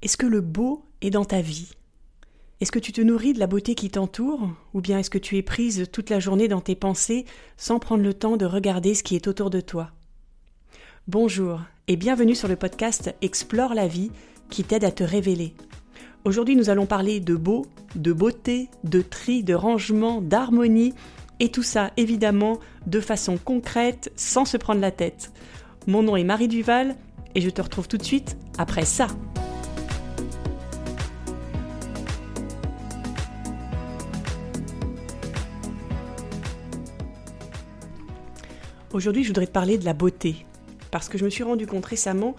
Est-ce que le beau est dans ta vie? Est-ce que tu te nourris de la beauté qui t'entoure? Ou bien est-ce que tu es prise toute la journée dans tes pensées sans prendre le temps de regarder ce qui est autour de toi? Bonjour et bienvenue sur le podcast Explore la vie qui t'aide à te révéler. Aujourd'hui nous allons parler de beau, de beauté, de tri, de rangement, d'harmonie et tout ça évidemment de façon concrète sans se prendre la tête. Mon nom est Marie Duval et je te retrouve tout de suite après ça. Aujourd'hui, je voudrais te parler de la beauté, parce que je me suis rendu compte récemment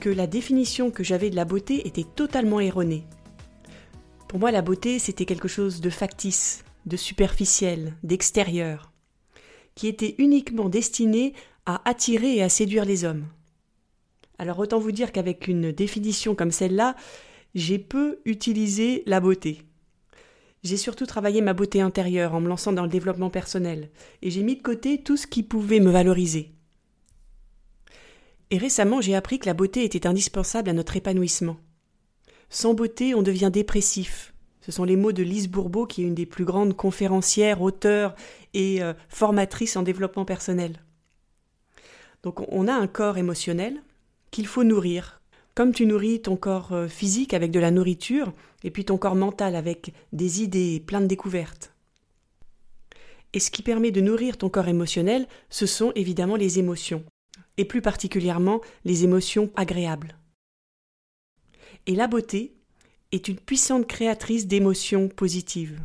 que la définition que j'avais de la beauté était totalement erronée. Pour moi, la beauté, c'était quelque chose de factice, de superficiel, d'extérieur, qui était uniquement destiné à attirer et à séduire les hommes. Alors autant vous dire qu'avec une définition comme celle-là, j'ai peu utilisé la beauté. J'ai surtout travaillé ma beauté intérieure en me lançant dans le développement personnel, et j'ai mis de côté tout ce qui pouvait me valoriser. Et récemment, j'ai appris que la beauté était indispensable à notre épanouissement. Sans beauté, on devient dépressif. Ce sont les mots de Lise Bourbeau, qui est une des plus grandes conférencières, auteurs et euh, formatrices en développement personnel. Donc on a un corps émotionnel qu'il faut nourrir, comme tu nourris ton corps euh, physique avec de la nourriture, et puis ton corps mental avec des idées plein de découvertes. Et ce qui permet de nourrir ton corps émotionnel, ce sont évidemment les émotions, et plus particulièrement les émotions agréables. Et la beauté est une puissante créatrice d'émotions positives.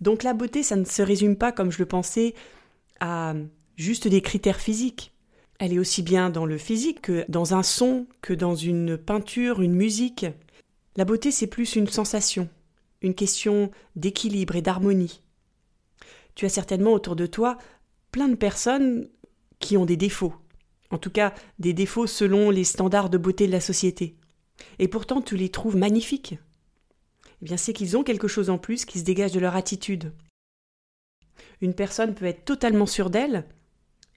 Donc la beauté, ça ne se résume pas, comme je le pensais, à juste des critères physiques. Elle est aussi bien dans le physique que dans un son, que dans une peinture, une musique. La beauté, c'est plus une sensation, une question d'équilibre et d'harmonie. Tu as certainement autour de toi plein de personnes qui ont des défauts, en tout cas des défauts selon les standards de beauté de la société. Et pourtant tu les trouves magnifiques. Eh bien, c'est qu'ils ont quelque chose en plus qui se dégage de leur attitude. Une personne peut être totalement sûre d'elle,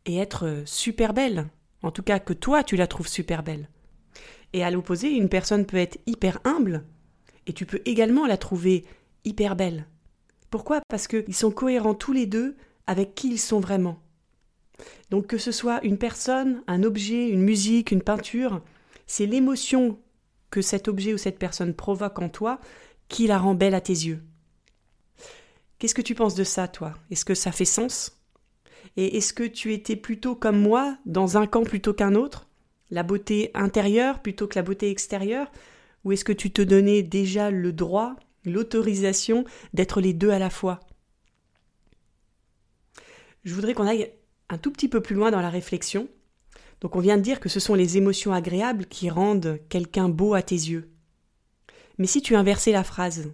et être euh, super belle. En tout cas, que toi, tu la trouves super belle. Et à l'opposé, une personne peut être hyper humble, et tu peux également la trouver hyper belle. Pourquoi? Parce qu'ils sont cohérents tous les deux avec qui ils sont vraiment. Donc que ce soit une personne, un objet, une musique, une peinture, c'est l'émotion que cet objet ou cette personne provoque en toi qui la rend belle à tes yeux. Qu'est-ce que tu penses de ça, toi? Est-ce que ça fait sens? Et est-ce que tu étais plutôt comme moi, dans un camp plutôt qu'un autre? La beauté intérieure plutôt que la beauté extérieure? Ou est-ce que tu te donnais déjà le droit, l'autorisation d'être les deux à la fois? Je voudrais qu'on aille un tout petit peu plus loin dans la réflexion. Donc on vient de dire que ce sont les émotions agréables qui rendent quelqu'un beau à tes yeux. Mais si tu inversais la phrase,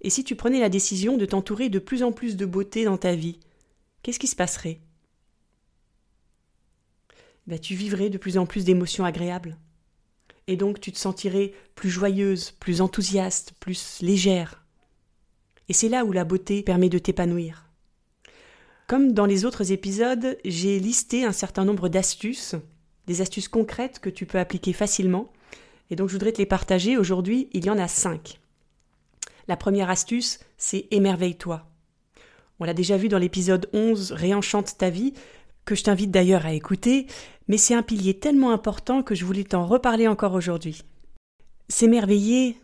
et si tu prenais la décision de t'entourer de plus en plus de beauté dans ta vie, qu'est-ce qui se passerait? Bah, tu vivrais de plus en plus d'émotions agréables. Et donc tu te sentirais plus joyeuse, plus enthousiaste, plus légère. Et c'est là où la beauté permet de t'épanouir. Comme dans les autres épisodes, j'ai listé un certain nombre d'astuces, des astuces concrètes que tu peux appliquer facilement, et donc je voudrais te les partager. Aujourd'hui, il y en a cinq. La première astuce, c'est émerveille-toi. On l'a déjà vu dans l'épisode 11, Réenchante ta vie, que je t'invite d'ailleurs à écouter, mais c'est un pilier tellement important que je voulais t'en reparler encore aujourd'hui. S'émerveiller,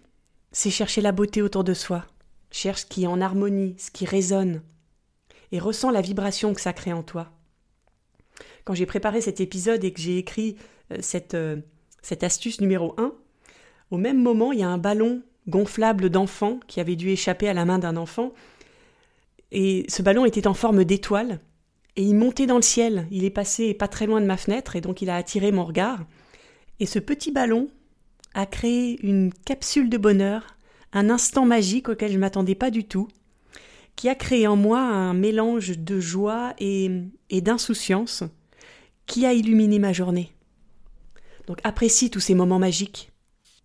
c'est chercher la beauté autour de soi, cherche ce qui est en harmonie, ce qui résonne, et ressens la vibration que ça crée en toi. Quand j'ai préparé cet épisode et que j'ai écrit euh, euh, cette astuce numéro 1, au même moment, il y a un ballon gonflable d'enfant qui avait dû échapper à la main d'un enfant, et ce ballon était en forme d'étoile, et il montait dans le ciel. Il est passé pas très loin de ma fenêtre et donc il a attiré mon regard. Et ce petit ballon a créé une capsule de bonheur, un instant magique auquel je ne m'attendais pas du tout, qui a créé en moi un mélange de joie et, d'insouciance qui a illuminé ma journée. Donc apprécie tous ces moments magiques.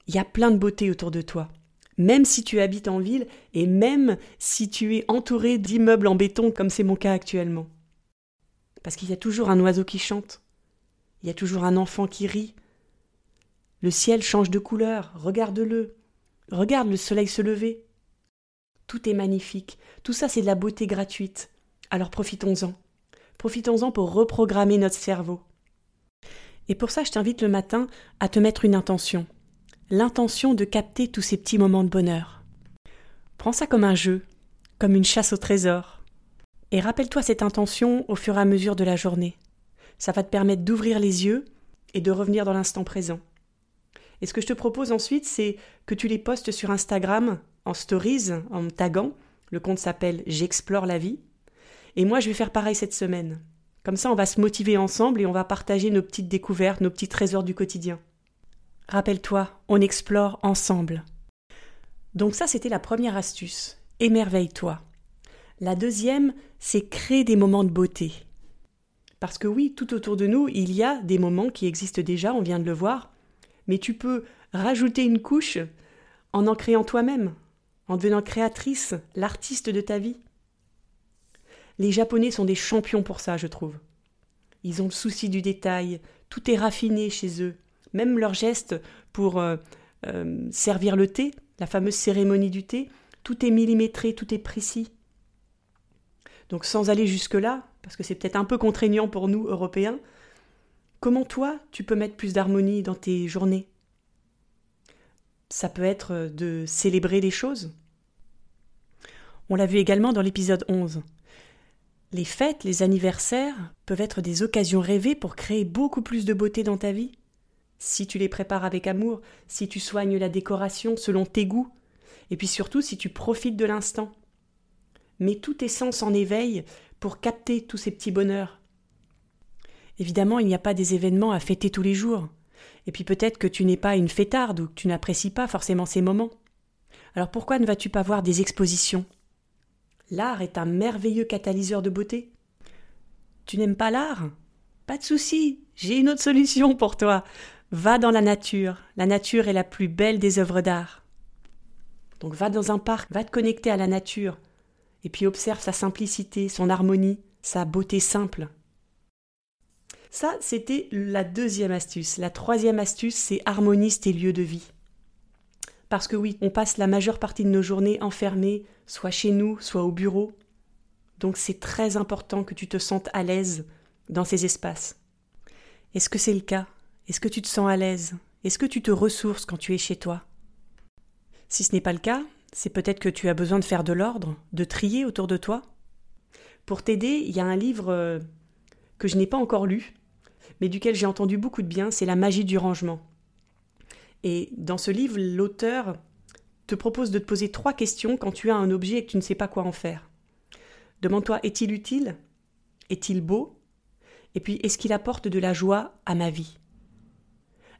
Il y a plein de beauté autour de toi. Même si tu habites en ville et même si tu es entouré d'immeubles en béton comme c'est mon cas actuellement. Parce qu'il y a toujours un oiseau qui chante, il y a toujours un enfant qui rit, Le ciel change de couleur, regarde-le. Regarde le soleil se lever. Tout est magnifique, tout ça c'est de la beauté gratuite. Alors profitons-en. Profitons-en pour reprogrammer notre cerveau. Et pour ça, je t'invite le matin à te mettre une intention. L'intention de capter tous ces petits moments de bonheur. Prends ça comme un jeu, comme une chasse au trésor. Et rappelle-toi cette intention au fur et à mesure de la journée. Ça va te permettre d'ouvrir les yeux et de revenir dans l'instant présent. Et ce que je te propose ensuite, c'est que tu les postes sur Instagram en stories, en me taguant. Le compte s'appelle J'explore la vie. Et moi, je vais faire pareil cette semaine. Comme ça, on va se motiver ensemble et on va partager nos petites découvertes, nos petits trésors du quotidien. Rappelle-toi, on explore ensemble. Donc ça, c'était la première astuce. Émerveille-toi. La deuxième, c'est créer des moments de beauté. Parce que oui, tout autour de nous, il y a des moments qui existent déjà, on vient de le voir, mais tu peux rajouter une couche en en créant toi-même, en devenant créatrice, l'artiste de ta vie. Les Japonais sont des champions pour ça, je trouve. Ils ont le souci du détail, tout est raffiné chez eux. Même leurs gestes pour euh, euh, servir le thé, la fameuse cérémonie du thé, tout est millimétré, tout est précis. Donc sans aller jusque-là, parce que c'est peut-être un peu contraignant pour nous, Européens, comment toi, tu peux mettre plus d'harmonie dans tes journées? Ça peut être de célébrer les choses? On l'a vu également dans l'épisode 11. Les fêtes, les anniversaires peuvent être des occasions rêvées pour créer beaucoup plus de beauté dans ta vie. Si tu les prépares avec amour, si tu soignes la décoration selon tes goûts, et puis surtout si tu profites de l'instant. Mets tous tes sens en éveil pour capter tous ces petits bonheurs. Évidemment, il n'y a pas des événements à fêter tous les jours. Et puis peut-être que tu n'es pas une fêtarde ou que tu n'apprécies pas forcément ces moments. Alors pourquoi ne vas-tu pas voir des expositions? L'art est un merveilleux catalyseur de beauté. Tu n'aimes pas l'art? Pas de souci, j'ai une autre solution pour toi. Va dans la nature. La nature est la plus belle des œuvres d'art. Donc va dans un parc, va te connecter à la nature, et puis observe sa simplicité, son harmonie, sa beauté simple. Ça, c'était la deuxième astuce. La troisième astuce, c'est harmonise tes lieux de vie. Parce que oui, on passe la majeure partie de nos journées enfermés, soit chez nous, soit au bureau. Donc c'est très important que tu te sentes à l'aise dans ces espaces. Est-ce que c'est le cas? Est-ce que tu te sens à l'aise? Est-ce que tu te ressources quand tu es chez toi? Si ce n'est pas le cas, c'est peut-être que tu as besoin de faire de l'ordre, de trier autour de toi. Pour t'aider, il y a un livre euh, que je n'ai pas encore lu, mais duquel j'ai entendu beaucoup de bien, c'est La magie du rangement. Et dans ce livre, l'auteur te propose de te poser trois questions quand tu as un objet et que tu ne sais pas quoi en faire. Demande-toi est-il utile? Est-il beau? Et puis est-ce qu'il apporte de la joie à ma vie?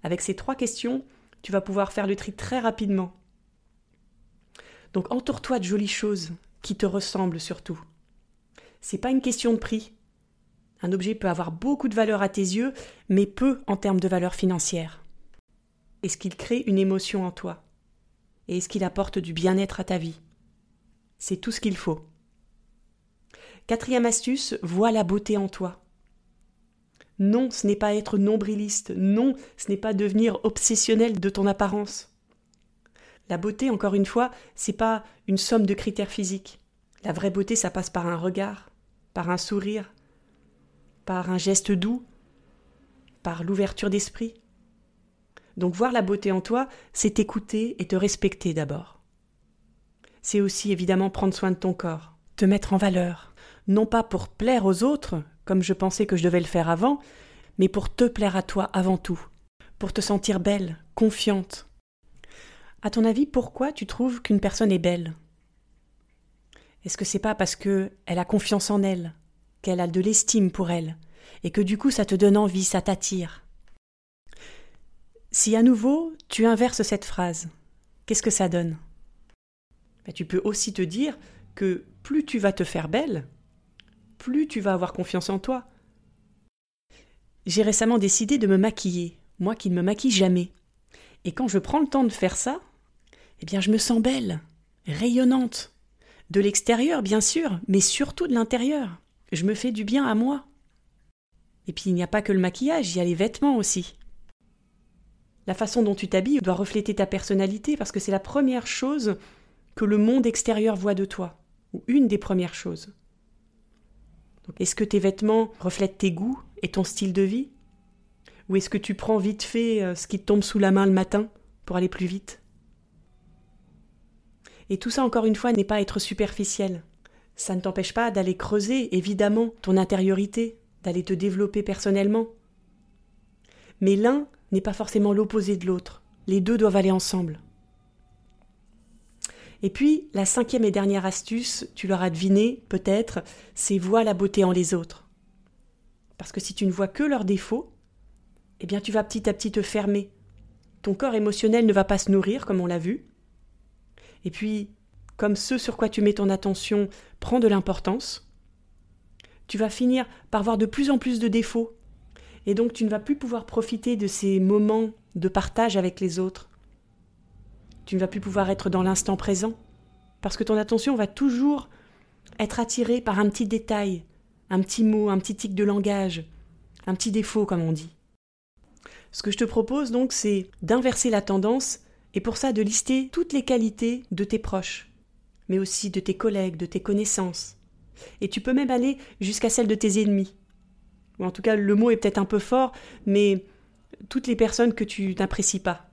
Avec ces trois questions, tu vas pouvoir faire le tri très rapidement. Donc entoure-toi de jolies choses qui te ressemblent surtout. C'est pas une question de prix. Un objet peut avoir beaucoup de valeur à tes yeux, mais peu en termes de valeur financière. Est-ce qu'il crée une émotion en toi? Et est-ce qu'il apporte du bien-être à ta vie? C'est tout ce qu'il faut. Quatrième astuce, vois la beauté en toi. Non, ce n'est pas être nombriliste. Non, ce n'est pas devenir obsessionnel de ton apparence. La beauté, encore une fois, c'est pas une somme de critères physiques. La vraie beauté, ça passe par un regard, par un sourire, par un geste doux, par l'ouverture d'esprit. Donc voir la beauté en toi, c'est t'écouter et te respecter d'abord. C'est aussi évidemment prendre soin de ton corps, te mettre en valeur, non pas pour plaire aux autres, comme je pensais que je devais le faire avant, mais pour te plaire à toi avant tout, pour te sentir belle, confiante. À ton avis, pourquoi tu trouves qu'une personne est belle? Est-ce que c'est pas parce que elle a confiance en elle, qu'elle a de l'estime pour elle, et que du coup ça te donne envie, ça t'attire? Si à nouveau tu inverses cette phrase, qu'est-ce que ça donne? Ben, Tu peux aussi te dire que plus tu vas te faire belle, plus tu vas avoir confiance en toi. J'ai récemment décidé de me maquiller, moi qui ne me maquille jamais. Et quand je prends le temps de faire ça, eh bien je me sens belle, rayonnante. De l'extérieur, bien sûr, mais surtout de l'intérieur. Je me fais du bien à moi. Et puis il n'y a pas que le maquillage, il y a les vêtements aussi. La façon dont tu t'habilles doit refléter ta personnalité parce que c'est la première chose que le monde extérieur voit de toi, ou une des premières choses. Est-ce que tes vêtements reflètent tes goûts et ton style de vie? Ou est-ce que tu prends vite fait euh, ce qui te tombe sous la main le matin pour aller plus vite? Et tout ça, encore une fois, n'est pas être superficiel. Ça ne t'empêche pas d'aller creuser, évidemment, ton intériorité, d'aller te développer personnellement. Mais l'un n'est pas forcément l'opposé de l'autre. Les deux doivent aller ensemble. Et puis, la cinquième et dernière astuce, tu l'auras deviné peut-être, c'est vois la beauté en les autres. Parce que si tu ne vois que leurs défauts, eh bien tu vas petit à petit te fermer. Ton corps émotionnel ne va pas se nourrir, comme on l'a vu. Et puis, comme ce sur quoi tu mets ton attention prend de l'importance, tu vas finir par voir de plus en plus de défauts. Et donc tu ne vas plus pouvoir profiter de ces moments de partage avec les autres. Tu ne vas plus pouvoir être dans l'instant présent, parce que ton attention va toujours être attirée par un petit détail, un petit mot, un petit tic de langage, un petit défaut, comme on dit. Ce que je te propose donc, c'est d'inverser la tendance et pour ça de lister toutes les qualités de tes proches, mais aussi de tes collègues, de tes connaissances. Et tu peux même aller jusqu'à celles de tes ennemis. Ou en tout cas, le mot est peut-être un peu fort, mais toutes les personnes que tu n'apprécies pas.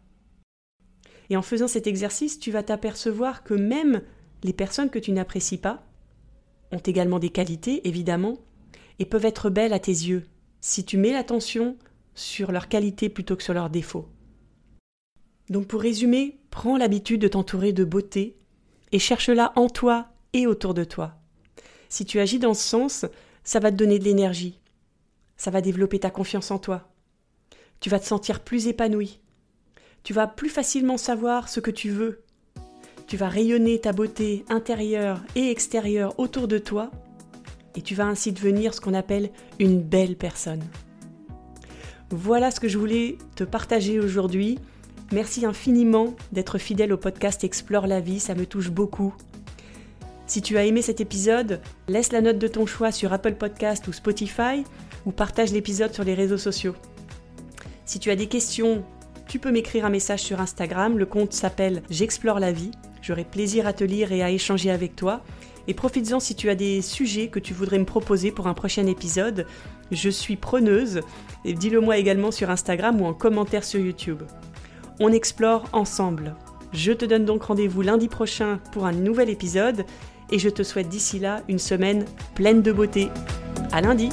Et en faisant cet exercice, tu vas t'apercevoir que même les personnes que tu n'apprécies pas ont également des qualités, évidemment, et peuvent être belles à tes yeux, si tu mets l'attention sur leurs qualités plutôt que sur leurs défauts. Donc pour résumer, prends l'habitude de t'entourer de beauté et cherche-la en toi et autour de toi. Si tu agis dans ce sens, ça va te donner de l'énergie, ça va développer ta confiance en toi. Tu vas te sentir plus épanoui, tu vas plus facilement savoir ce que tu veux. Tu vas rayonner ta beauté intérieure et extérieure autour de toi et tu vas ainsi devenir ce qu'on appelle une belle personne. Voilà ce que je voulais te partager aujourd'hui. Merci infiniment d'être fidèle au podcast Explore la vie, ça me touche beaucoup. Si tu as aimé cet épisode, laisse la note de ton choix sur Apple Podcast ou Spotify ou partage l'épisode sur les réseaux sociaux. Si tu as des questions tu peux m'écrire un message sur Instagram, le compte s'appelle J'explore la vie. J'aurai plaisir à te lire et à échanger avec toi. Et profites-en si tu as des sujets que tu voudrais me proposer pour un prochain épisode. Je suis preneuse. Et dis-le moi également sur Instagram ou en commentaire sur YouTube. On explore ensemble. Je te donne donc rendez-vous lundi prochain pour un nouvel épisode et je te souhaite d'ici là une semaine pleine de beauté. À lundi!